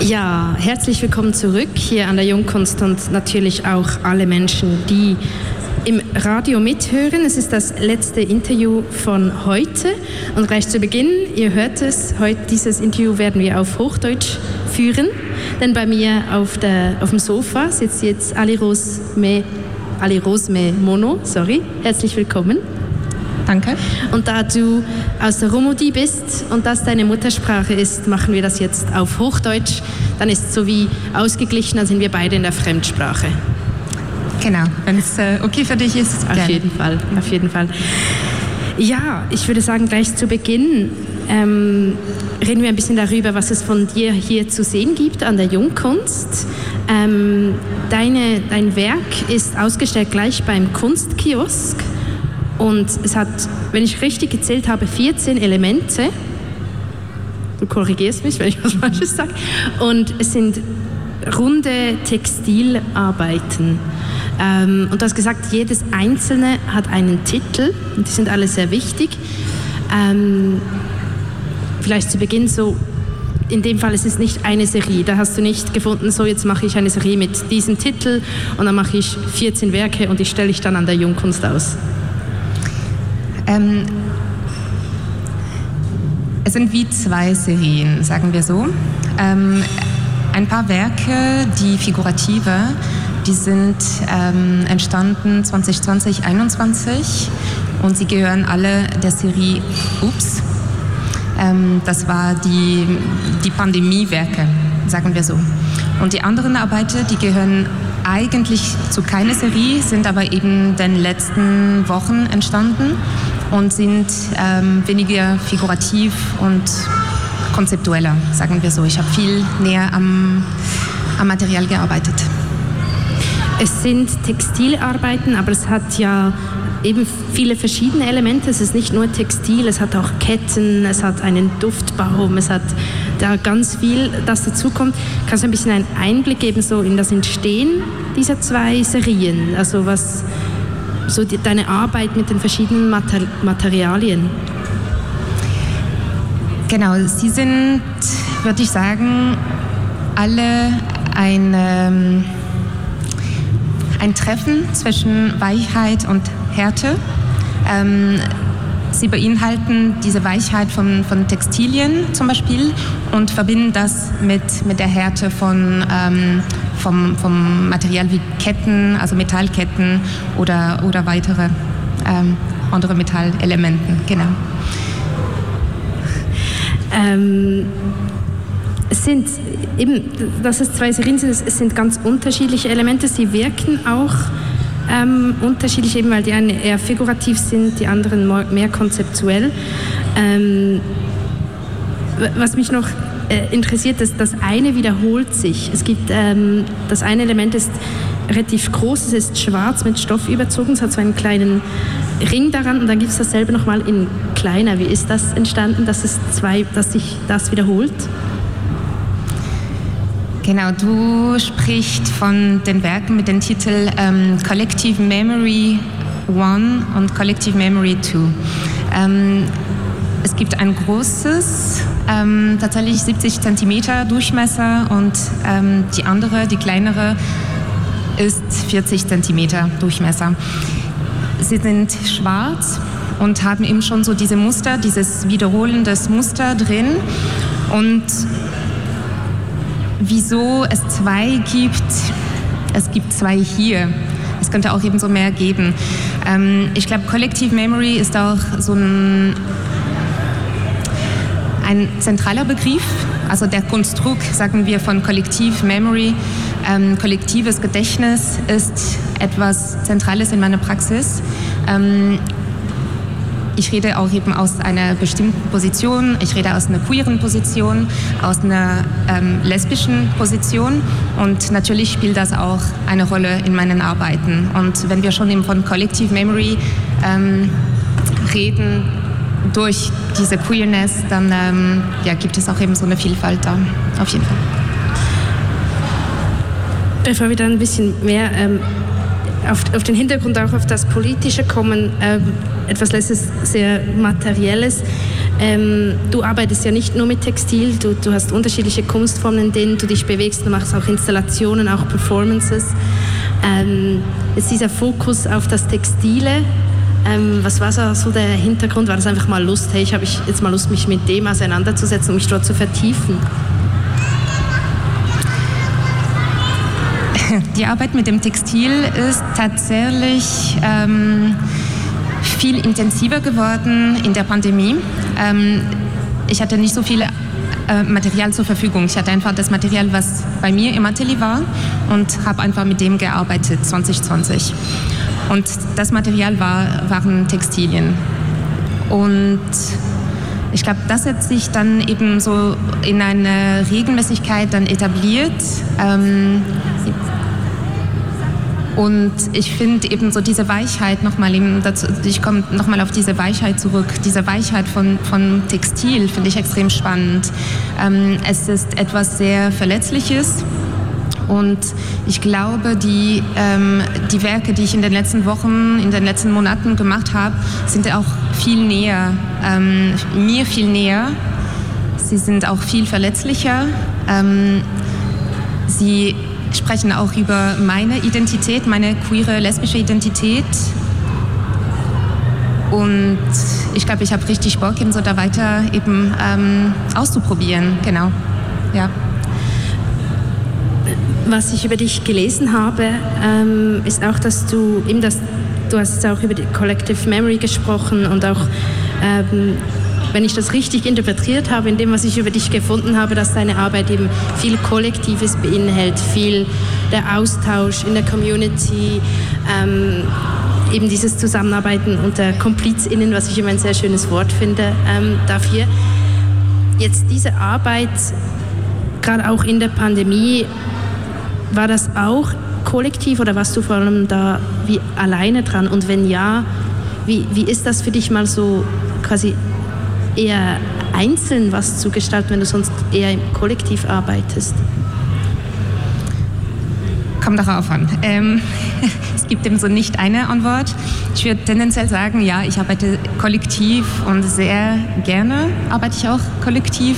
Ja, herzlich willkommen zurück hier an der Jungkunst und natürlich auch alle Menschen, die im Radio mithören. Es ist das letzte Interview von heute und gleich zu Beginn, ihr hört es, heute dieses Interview werden wir auf Hochdeutsch führen, denn bei mir auf, der, auf dem Sofa sitzt jetzt Ali Rosme, Ali Rosme Mono, sorry, herzlich willkommen. Danke. Und da du aus der Romodi bist und das deine Muttersprache ist, machen wir das jetzt auf Hochdeutsch. Dann ist es so wie ausgeglichen, dann sind wir beide in der Fremdsprache. Genau, wenn es äh, okay für dich ist. Auf gerne. jeden Fall, auf jeden Fall. Ja, ich würde sagen, gleich zu Beginn ähm, reden wir ein bisschen darüber, was es von dir hier zu sehen gibt an der Jungkunst. Ähm, deine, dein Werk ist ausgestellt gleich beim Kunstkiosk und es hat, wenn ich richtig gezählt habe, 14 Elemente. Du korrigierst mich, wenn ich was Falsches sage. Und es sind runde Textilarbeiten. Ähm, und du hast gesagt, jedes einzelne hat einen Titel und die sind alle sehr wichtig. Ähm, vielleicht zu Beginn so, in dem Fall es ist nicht eine Serie. Da hast du nicht gefunden, so jetzt mache ich eine Serie mit diesem Titel und dann mache ich 14 Werke und die stelle ich dann an der Jungkunst aus. Ähm, es sind wie zwei Serien, sagen wir so. Ähm, ein paar Werke, die figurative, die sind ähm, entstanden 2020, 2021 und sie gehören alle der Serie Ups. Ähm, das war die, die Pandemiewerke, sagen wir so. Und die anderen Arbeiten, die gehören eigentlich zu keiner Serie, sind aber eben in den letzten Wochen entstanden und sind ähm, weniger figurativ und konzeptueller, sagen wir so. Ich habe viel näher am, am Material gearbeitet. Es sind Textilarbeiten, aber es hat ja eben viele verschiedene Elemente. Es ist nicht nur Textil, es hat auch Ketten, es hat einen Duftbaum, es hat da ganz viel, das dazukommt. Kannst du ein bisschen einen Einblick geben so in das Entstehen dieser zwei Serien? Also was so die, deine Arbeit mit den verschiedenen Mater Materialien? Genau, sie sind, würde ich sagen, alle ein, ähm, ein Treffen zwischen Weichheit und Härte. Ähm, sie beinhalten diese Weichheit von, von Textilien zum Beispiel und verbinden das mit, mit der Härte von, ähm, vom, vom Material wie Ketten, also Metallketten oder, oder weitere ähm, andere Metallelementen. Genau. Ähm, es sind eben, dass es zwei Serien es sind ganz unterschiedliche Elemente. Sie wirken auch ähm, unterschiedlich, eben weil die einen eher figurativ sind, die anderen mehr konzeptuell. Ähm, was mich noch äh, interessiert, ist, das eine wiederholt sich. Es gibt, ähm, das eine Element ist relativ groß, es ist schwarz mit Stoff überzogen, es hat so einen kleinen Ring daran und dann gibt es dasselbe nochmal in kleiner. Wie ist das entstanden, dass, es zwei, dass sich das wiederholt? Genau, du sprichst von den Werken mit dem Titel ähm, Collective Memory 1 und Collective Memory 2. Ähm, es gibt ein großes, ähm, tatsächlich 70 cm Durchmesser und ähm, die andere, die kleinere, ist 40 cm Durchmesser. Sie sind schwarz und haben eben schon so diese Muster, dieses wiederholendes Muster drin. Und wieso es zwei gibt, es gibt zwei hier. Es könnte auch eben so mehr geben. Ähm, ich glaube, Collective Memory ist auch so ein ein zentraler Begriff, also der Konstrukt, sagen wir, von Kollektiv Memory, ähm, kollektives Gedächtnis ist etwas Zentrales in meiner Praxis. Ähm, ich rede auch eben aus einer bestimmten Position, ich rede aus einer queeren Position, aus einer ähm, lesbischen Position und natürlich spielt das auch eine Rolle in meinen Arbeiten. Und wenn wir schon eben von Collective Memory ähm, reden, durch diese Queerness, dann ähm, ja, gibt es auch eben so eine Vielfalt da, auf jeden Fall. Bevor wir dann ein bisschen mehr ähm, auf, auf, den Hintergrund auch auf das Politische kommen, ähm, etwas letztes sehr Materielles. Ähm, du arbeitest ja nicht nur mit Textil, du, du, hast unterschiedliche Kunstformen, in denen du dich bewegst, du machst auch Installationen, auch Performances. Ähm, jetzt dieser Fokus auf das Textile, ähm, was war so der Hintergrund? War das einfach mal Lust, hey, ich habe jetzt mal Lust, mich mit dem auseinanderzusetzen und mich dort zu vertiefen? Die Arbeit mit dem Textil ist tatsächlich ähm, viel intensiver geworden in der Pandemie. Ähm, ich hatte nicht so viel äh, Material zur Verfügung. Ich hatte einfach das Material, was bei mir im Atelier war und habe einfach mit dem gearbeitet 2020. Und das Material war, waren Textilien. Und ich glaube, das hat sich dann eben so in eine Regelmäßigkeit dann etabliert. Ähm, und ich finde eben so diese Weichheit nochmal, ich komme nochmal auf diese Weichheit zurück, diese Weichheit von, von Textil finde ich extrem spannend. Ähm, es ist etwas sehr Verletzliches. Und ich glaube, die, ähm, die Werke, die ich in den letzten Wochen, in den letzten Monaten gemacht habe, sind auch viel näher, ähm, mir viel näher. Sie sind auch viel verletzlicher. Ähm, sie sprechen auch über meine Identität, meine queere lesbische Identität. Und ich glaube, ich habe richtig Bock, eben so da weiter eben ähm, auszuprobieren. Genau, ja. Was ich über dich gelesen habe, ähm, ist auch, dass du eben das, du hast auch über die Collective Memory gesprochen und auch ähm, wenn ich das richtig interpretiert habe, in dem, was ich über dich gefunden habe, dass deine Arbeit eben viel Kollektives beinhält, viel der Austausch in der Community, ähm, eben dieses Zusammenarbeiten unter KomplizInnen, was ich immer ein sehr schönes Wort finde, ähm, dafür. Jetzt diese Arbeit, gerade auch in der Pandemie, war das auch kollektiv oder warst du vor allem da wie alleine dran? Und wenn ja, wie, wie ist das für dich mal so quasi eher einzeln was zu gestalten, wenn du sonst eher im Kollektiv arbeitest? Kommt darauf an. Ähm, es gibt eben so nicht eine Antwort. Ich würde tendenziell sagen, ja, ich arbeite kollektiv und sehr gerne arbeite ich auch kollektiv.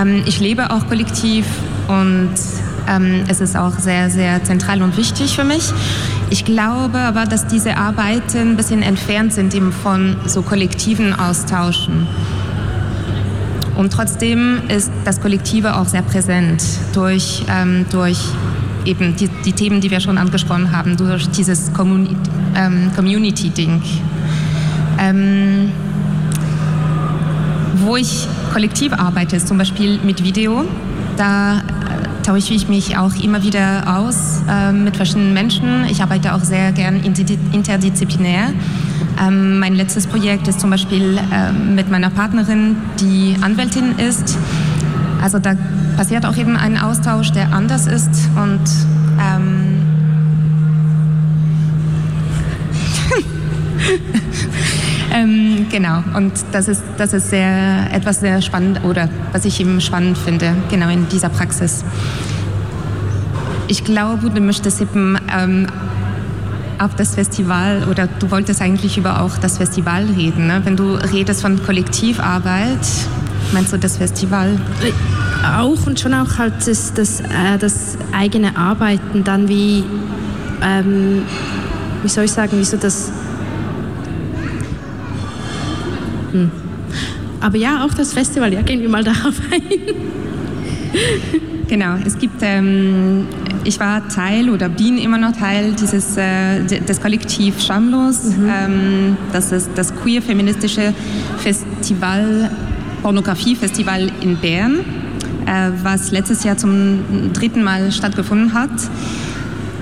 Ähm, ich lebe auch kollektiv und ähm, es ist auch sehr, sehr zentral und wichtig für mich. Ich glaube aber, dass diese Arbeiten ein bisschen entfernt sind eben von so kollektiven Austauschen. Und trotzdem ist das Kollektive auch sehr präsent durch, ähm, durch eben die, die, Themen, die wir schon angesprochen haben, durch dieses Communi ähm, Community-Ding. Ähm, wo ich kollektiv arbeite, ist zum Beispiel mit Video. Da tausche ich mich auch immer wieder aus äh, mit verschiedenen Menschen. Ich arbeite auch sehr gern interdisziplinär. Ähm, mein letztes Projekt ist zum Beispiel äh, mit meiner Partnerin, die Anwältin ist. Also da passiert auch eben ein Austausch, der anders ist und ähm, genau, und das ist, das ist sehr, etwas sehr spannend oder was ich eben spannend finde, genau in dieser Praxis. Ich glaube, du möchtest eben ähm, auf das Festival oder du wolltest eigentlich über auch das Festival reden. Ne? Wenn du redest von Kollektivarbeit, meinst du das Festival? Auch und schon auch halt das, das, äh, das eigene Arbeiten dann wie, ähm, wie soll ich sagen, wie so das hm. Aber ja, auch das Festival, ja, gehen wir mal darauf ein. Genau, es gibt, ähm, ich war Teil oder bin immer noch Teil dieses, äh, des Kollektiv Schamlos. Mhm. Ähm, das ist das queer-feministische Festival, Pornografie-Festival in Bern, äh, was letztes Jahr zum dritten Mal stattgefunden hat.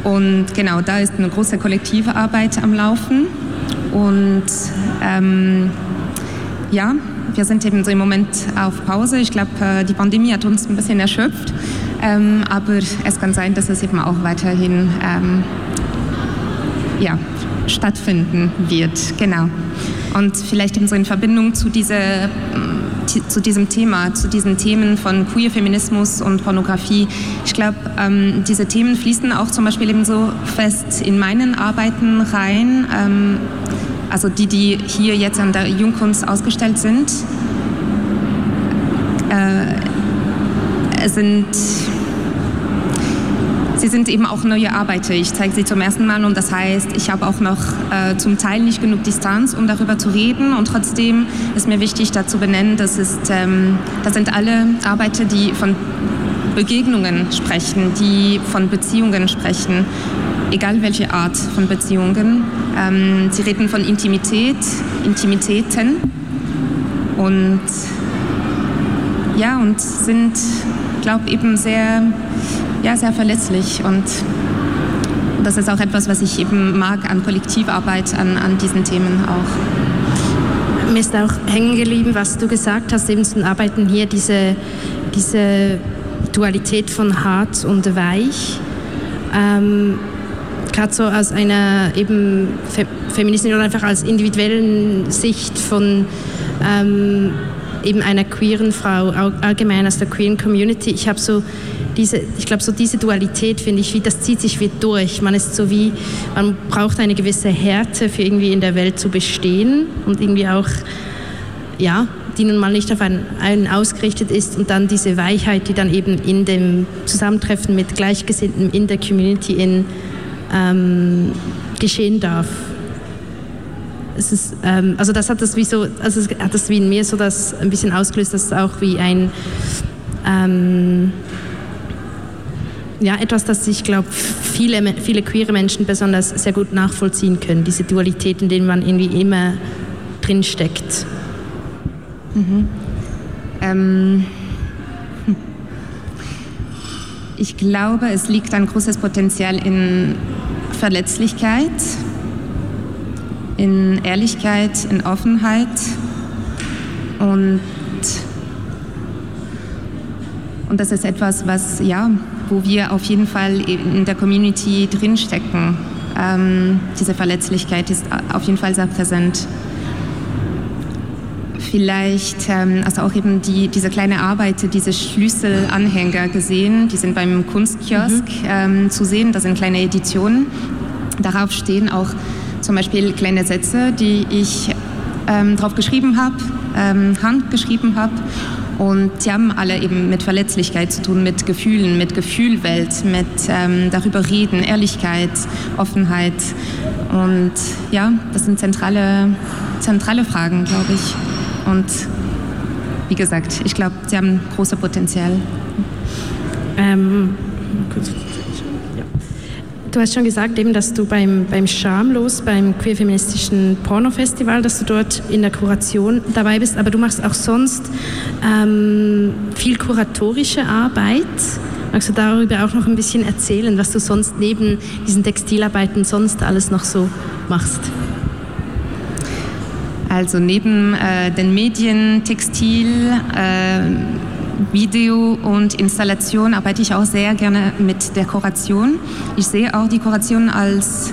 Und genau, da ist eine große kollektive Arbeit am Laufen. Und ähm, ja, wir sind eben so im Moment auf Pause. Ich glaube, äh, die Pandemie hat uns ein bisschen erschöpft. Ähm, aber es kann sein, dass es eben auch weiterhin ähm, ja, stattfinden wird. Genau. Und vielleicht eben so in Verbindung zu dieser zu diesem Thema, zu diesen Themen von Queer Feminismus und Pornografie. Ich glaube, ähm, diese Themen fließen auch zum Beispiel eben so fest in meinen Arbeiten rein, ähm, also die, die hier jetzt an der Jungkunst ausgestellt sind. Äh, sind Sie sind eben auch neue Arbeiter. Ich zeige sie zum ersten Mal und das heißt, ich habe auch noch äh, zum Teil nicht genug Distanz, um darüber zu reden. Und trotzdem ist mir wichtig, dazu benennen, das, ist, ähm, das sind alle Arbeiter, die von Begegnungen sprechen, die von Beziehungen sprechen, egal welche Art von Beziehungen. Ähm, sie reden von Intimität, Intimitäten und ja, und sind, glaube eben sehr ja, sehr verletzlich und das ist auch etwas, was ich eben mag an Kollektivarbeit, an, an diesen Themen auch. Mir ist auch hängen geblieben, was du gesagt hast, eben zu Arbeiten hier, diese, diese Dualität von hart und weich. Ähm, Gerade so aus einer eben Fe feministischen oder einfach als individuellen Sicht von ähm, eben einer queeren Frau, allgemein aus der queeren Community. Ich habe so diese, ich glaube, so diese Dualität finde ich, wie, das zieht sich wie durch. Man ist so wie, man braucht eine gewisse Härte für irgendwie in der Welt zu bestehen und irgendwie auch, ja, die nun mal nicht auf einen, einen ausgerichtet ist und dann diese Weichheit, die dann eben in dem Zusammentreffen mit Gleichgesinnten in der Community in, ähm, geschehen darf. Es ist, ähm, also das hat das wie so, also hat das wie in mir so das ein bisschen ausgelöst, dass es auch wie ein ähm, ja, etwas, das ich glaube, viele, viele queere Menschen besonders sehr gut nachvollziehen können, diese Dualität, in der man irgendwie immer drinsteckt. Mhm. Ähm, ich glaube, es liegt ein großes Potenzial in Verletzlichkeit, in Ehrlichkeit, in Offenheit und und das ist etwas, was ja wo wir auf jeden Fall in der Community drinstecken. Ähm, diese Verletzlichkeit ist auf jeden Fall sehr präsent. Vielleicht, ähm, also auch eben die, diese kleine Arbeit, diese Schlüsselanhänger gesehen, die sind beim Kunstkiosk mhm. ähm, zu sehen, das sind kleine Editionen. Darauf stehen auch zum Beispiel kleine Sätze, die ich ähm, drauf geschrieben habe, ähm, handgeschrieben habe und sie haben alle eben mit Verletzlichkeit zu tun, mit Gefühlen, mit Gefühlwelt, mit ähm, darüber reden, Ehrlichkeit, Offenheit. Und ja, das sind zentrale, zentrale Fragen, glaube ich. Und wie gesagt, ich glaube, sie haben große Potenzial. Ähm. Du hast schon gesagt, eben, dass du beim, beim Schamlos, beim queer-feministischen Pornofestival, dass du dort in der Kuration dabei bist, aber du machst auch sonst ähm, viel kuratorische Arbeit. Magst du darüber auch noch ein bisschen erzählen, was du sonst neben diesen Textilarbeiten sonst alles noch so machst? Also neben äh, den Medien, Textil, äh, Video und Installation arbeite ich auch sehr gerne mit Dekoration. Ich sehe auch Dekoration als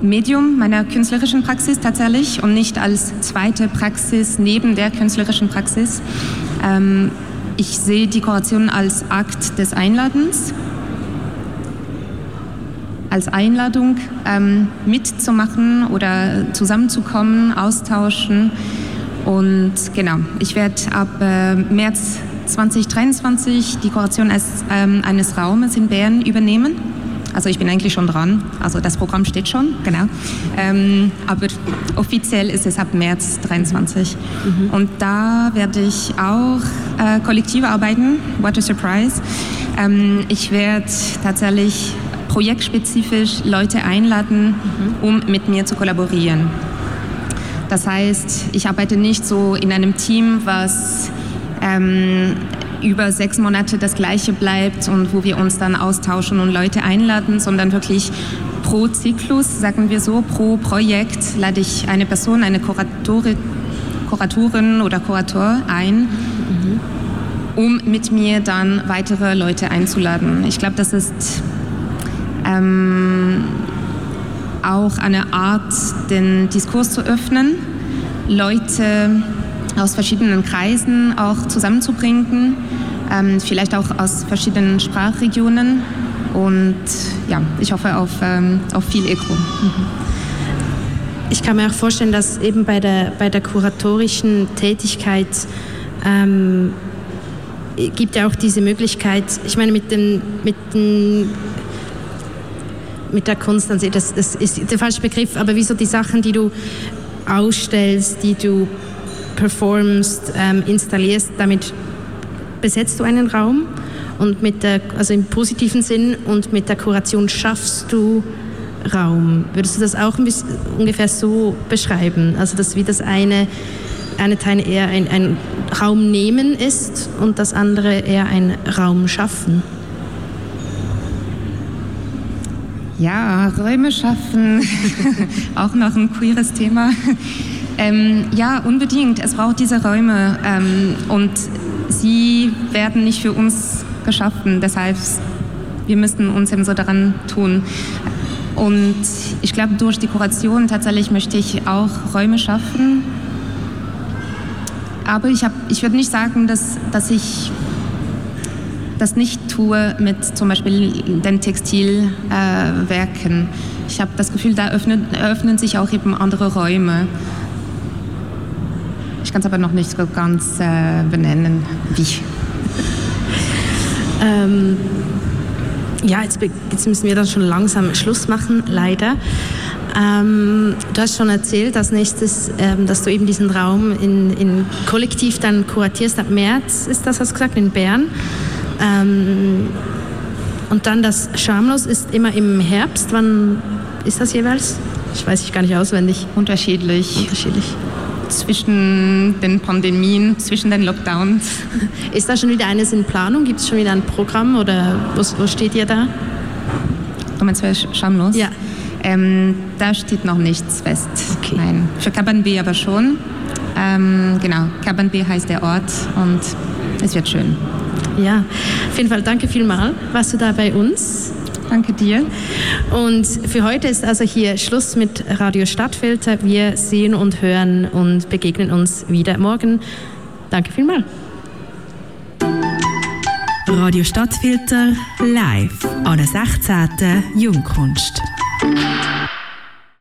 Medium meiner künstlerischen Praxis tatsächlich und nicht als zweite Praxis neben der künstlerischen Praxis. Ähm, ich sehe Dekoration als Akt des Einladens, als Einladung ähm, mitzumachen oder zusammenzukommen, austauschen. Und genau, ich werde ab äh, März 2023 die Kuration als, ähm, eines Raumes in Bern übernehmen. Also ich bin eigentlich schon dran, also das Programm steht schon, genau. Ähm, aber offiziell ist es ab März 23. Mhm. Und da werde ich auch äh, kollektiv arbeiten, what a surprise. Ähm, ich werde tatsächlich projektspezifisch Leute einladen, mhm. um mit mir zu kollaborieren. Das heißt, ich arbeite nicht so in einem Team, was ähm, über sechs Monate das Gleiche bleibt und wo wir uns dann austauschen und Leute einladen, sondern wirklich pro Zyklus, sagen wir so, pro Projekt lade ich eine Person, eine Kuratorin, Kuratorin oder Kurator ein, mhm. um mit mir dann weitere Leute einzuladen. Ich glaube, das ist ähm, auch eine Art, den Diskurs zu öffnen, Leute aus verschiedenen Kreisen auch zusammenzubringen, ähm, vielleicht auch aus verschiedenen Sprachregionen. Und ja, ich hoffe auf, ähm, auf viel Echo. Mhm. Ich kann mir auch vorstellen, dass eben bei der, bei der kuratorischen Tätigkeit ähm, gibt ja auch diese Möglichkeit, ich meine mit, dem, mit, dem, mit der Kunst, also das, das ist der falsche Begriff, aber wie so die Sachen, die du ausstellst, die du performst, ähm, installierst, damit besetzt du einen Raum und mit der, also im positiven Sinn und mit der Kuration schaffst du Raum. Würdest du das auch bisschen, ungefähr so beschreiben? Also dass wie das eine, eine Teil eher ein, ein Raum nehmen ist und das andere eher ein Raum schaffen? Ja, Räume schaffen, auch noch ein queeres Thema. Ähm, ja, unbedingt. Es braucht diese Räume ähm, und sie werden nicht für uns geschaffen. Deshalb, wir müssten uns eben so daran tun. Und ich glaube, durch Dekoration tatsächlich möchte ich auch Räume schaffen. Aber ich, ich würde nicht sagen, dass, dass ich das nicht tue mit zum Beispiel den Textilwerken. Ich habe das Gefühl, da öffnen, eröffnen sich auch eben andere Räume. Ich kann es aber noch nicht so ganz äh, benennen, wie. ähm, ja, jetzt, jetzt, müssen wir dann schon langsam Schluss machen, leider. Ähm, du hast schon erzählt, als nächstes, ähm, dass du eben diesen Raum in, in kollektiv dann kuratierst. Ab März ist das, hast du gesagt, in Bern. Ähm, und dann das Schamlos ist immer im Herbst. Wann ist das jeweils? Ich weiß ich gar nicht auswendig. Unterschiedlich. Unterschiedlich zwischen den Pandemien, zwischen den Lockdowns. Ist da schon wieder eines in Planung? Gibt es schon wieder ein Programm oder wo, wo steht ihr da? Du meinst Schamlos? Ja. Ähm, da steht noch nichts fest. Okay. Nein. Für Caban B aber schon. Ähm, genau, B heißt der Ort und es wird schön. Ja, auf jeden Fall danke vielmal. Warst du da bei uns? Danke dir. Und für heute ist also hier Schluss mit Radio Stadtfilter. Wir sehen und hören und begegnen uns wieder morgen. Danke vielmals. Radio Stadtfilter live an der 16. Jungkunst.